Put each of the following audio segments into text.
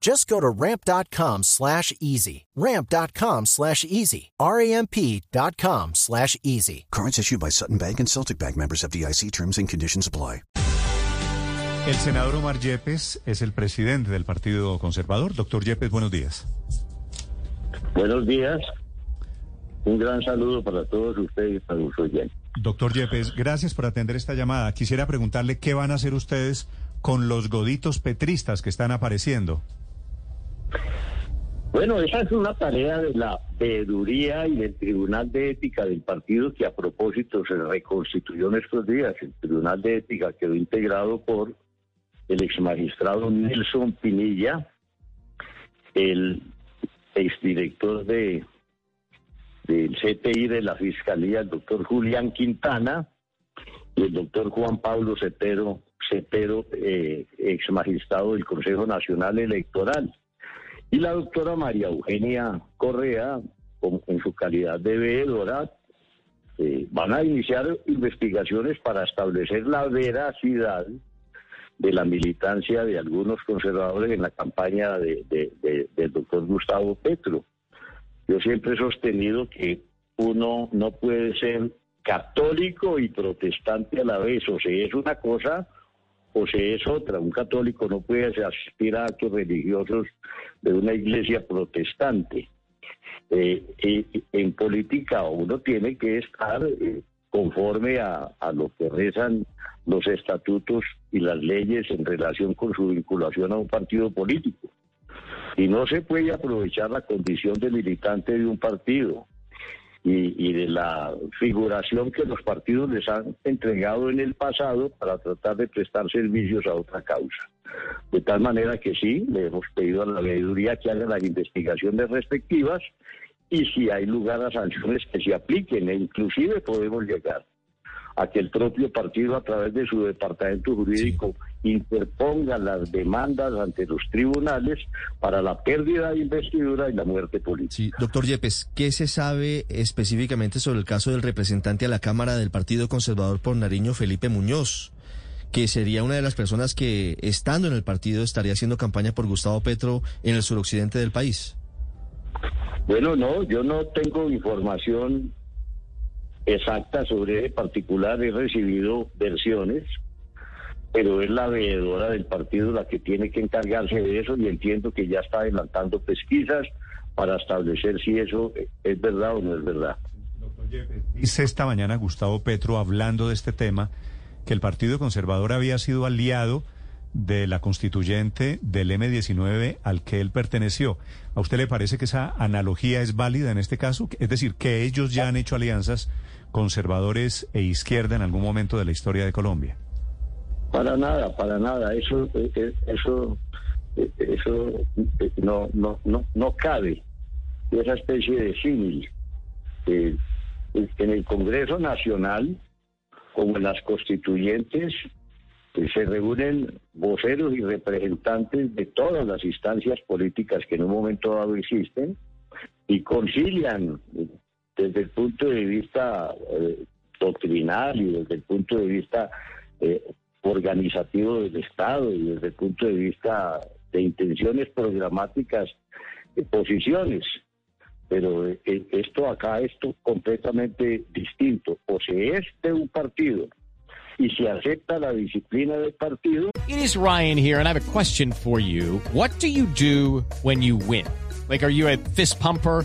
Just go to ramp.com slash easy. Ramp.com slash easy. R-A-M-P.com slash easy. Cards issued by Sutton Bank and Celtic Bank members of DIC terms and conditions apply. El senador Omar Yepes es el presidente del Partido Conservador. Doctor Yepes, buenos días. Buenos días. Un gran saludo para todos ustedes y para los oyentes. Doctor Yepes, gracias por atender esta llamada. Quisiera preguntarle qué van a hacer ustedes con los goditos petristas que están apareciendo. Bueno, esa es una tarea de la veeduría y del Tribunal de Ética del partido que a propósito se reconstituyó en estos días. El Tribunal de Ética quedó integrado por el exmagistrado Nelson Pinilla, el exdirector de del CTI de la Fiscalía, el doctor Julián Quintana, y el doctor Juan Pablo Cepero, Cepero eh, ex magistrado del Consejo Nacional Electoral, y la doctora María Eugenia Correa, en su calidad de veedora, eh, van a iniciar investigaciones para establecer la veracidad de la militancia de algunos conservadores en la campaña de, del doctor Gustavo Petro. Yo siempre he sostenido que uno no puede ser católico y protestante a la vez, o sea, es una cosa sea, es otra. Un católico no puede asistir a actos religiosos de una iglesia protestante. Eh, en política uno tiene que estar eh, conforme a, lo que rezan los estatutos y las leyes en relación con su vinculación a un partido político. Y no se puede aprovechar la condición de militante de un partido y, de la figuración que los partidos les han entregado en el pasado para tratar de prestar servicios a otra causa. De tal manera que sí, le hemos pedido a la veeduría que haga las investigaciones respectivas y si hay lugar a sanciones que se apliquen e inclusive podemos llegar a que el propio partido a través de su departamento jurídico interponga las demandas ante los tribunales para la pérdida de investidura y la muerte política. Sí, doctor Yepes, ¿qué se sabe específicamente sobre el caso del representante a la Cámara del Partido Conservador por Nariño, Felipe Muñoz? que sería una de las personas que, estando en el partido, estaría haciendo campaña por Gustavo Petro en el suroccidente del país. Bueno, no, yo no tengo información exacta sobre ese particular, he recibido versiones, pero es la veedora del partido la que tiene que encargarse de eso y entiendo que ya está adelantando pesquisas para establecer si eso es verdad o no es verdad. Dice esta mañana Gustavo Petro hablando de este tema que el Partido Conservador había sido aliado de la constituyente del M19 al que él perteneció. ¿A usted le parece que esa analogía es válida en este caso? Es decir, que ellos ya han hecho alianzas conservadores e izquierda en algún momento de la historia de Colombia. Para nada, para nada. Eso, eh, eh, eso, eh, eso no, no, no, no cabe. Esa especie de símil. en el Congreso Nacional, como en las constituyentes, se reúnen voceros y representantes de todas las instancias políticas que en un momento dado existen y concilian desde el punto de vista doctrinal y desde el punto de vista organizativo del Estado y desde el punto de vista de intenciones programáticas, de posiciones. Pero eh, esto acá es completamente distinto. O se es de un partido y se acepta la disciplina del partido. It is Ryan here and I have a question for you. What do you do when you win? Like, are you a fist pumper?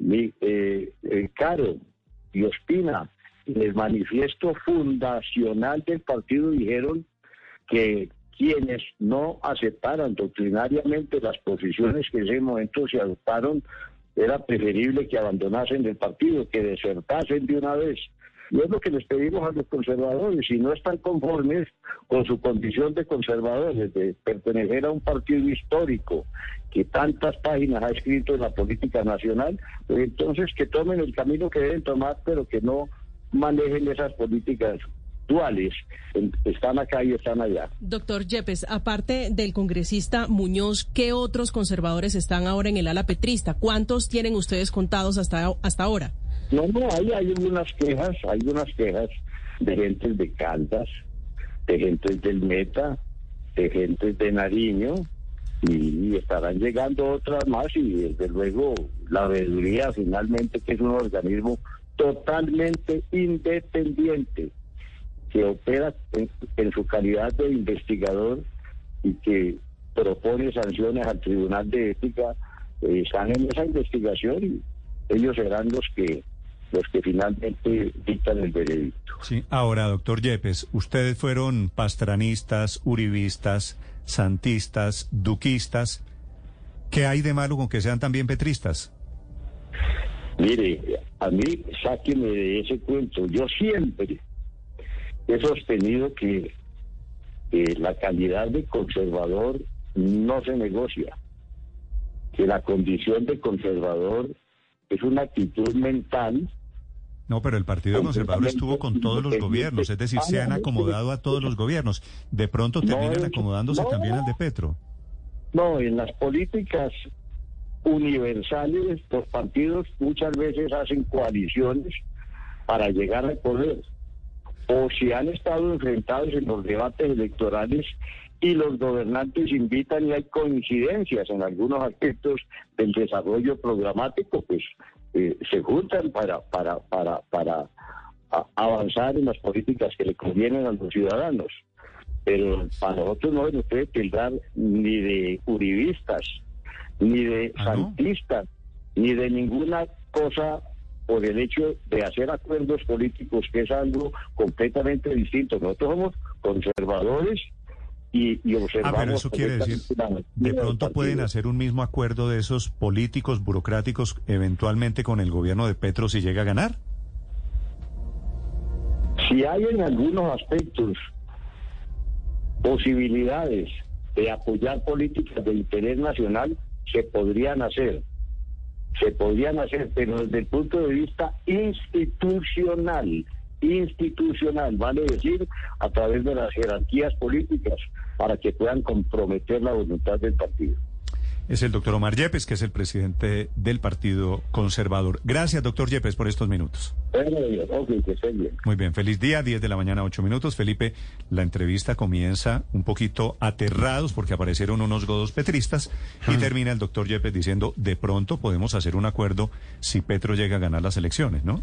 eh, eh, Caro y Ospina, en el manifiesto fundacional del partido dijeron que quienes no aceptaran doctrinariamente las posiciones que en ese momento se adoptaron, era preferible que abandonasen el partido, que desertasen de una vez. Y es lo que les pedimos a los conservadores, si no están conformes con su condición de conservadores, de pertenecer a un partido histórico que tantas páginas ha escrito en la política nacional, pues entonces que tomen el camino que deben tomar, pero que no manejen esas políticas duales, están acá y están allá. Doctor Yepes, aparte del congresista Muñoz, ¿qué otros conservadores están ahora en el ala petrista? ¿Cuántos tienen ustedes contados hasta, hasta ahora? No, no, ahí hay unas quejas, hay unas quejas de gentes de Caldas, de gentes del Meta, de gentes de Nariño, y estarán llegando otras más, y desde luego la veeduría finalmente, que es un organismo totalmente independiente, que opera en, en su calidad de investigador y que propone sanciones al Tribunal de Ética, eh, están en esa investigación y ellos serán los que los que finalmente dictan el veredicto. Sí. Ahora, doctor Yepes, ustedes fueron pastranistas, uribistas, santistas, duquistas. ¿Qué hay de malo con que sean también petristas? Mire, a mí sáqueme de ese cuento. Yo siempre he sostenido que la calidad de conservador no se negocia, que la condición de conservador es una actitud mental No, pero el Partido Conservador estuvo con todos los gobiernos, es decir, se han acomodado a todos los gobiernos. De pronto terminan acomodándose también al de Petro. No, en las políticas universales los partidos muchas veces hacen coaliciones para llegar al poder. O si han estado enfrentados en los debates electorales y los gobernantes invitan y hay coincidencias en algunos aspectos del desarrollo programático, pues eh, se juntan para, para, para, para avanzar en las políticas que le convienen a los ciudadanos pero para nosotros no se nos puede tildar ni de uribistas, ni de Ah, ¿no? santistas, ni de ninguna cosa por el hecho de hacer acuerdos políticos, que es algo completamente distinto. Nosotros somos conservadores y, y Ah, observamos... pero eso quiere decir, de pronto pueden hacer un mismo acuerdo de esos políticos burocráticos eventualmente con el gobierno de Petro si llega a ganar. Si hay en algunos aspectos posibilidades de apoyar políticas de interés nacional, se podrían hacer. Se podrían hacer, pero desde el punto de vista institucional, institucional, vale decir, a través de las jerarquías políticas, para que puedan comprometer la voluntad del partido. Es el doctor Omar Yepes, que es el presidente del Partido Conservador. Gracias, doctor Yepes, por estos minutos. Muy bien, feliz día, 10 de la mañana, 8 minutos. Felipe, la entrevista comienza un poquito aterrados porque aparecieron unos godos petristas y termina el doctor Yepes diciendo, de pronto podemos hacer un acuerdo si Petro llega a ganar las elecciones, ¿no?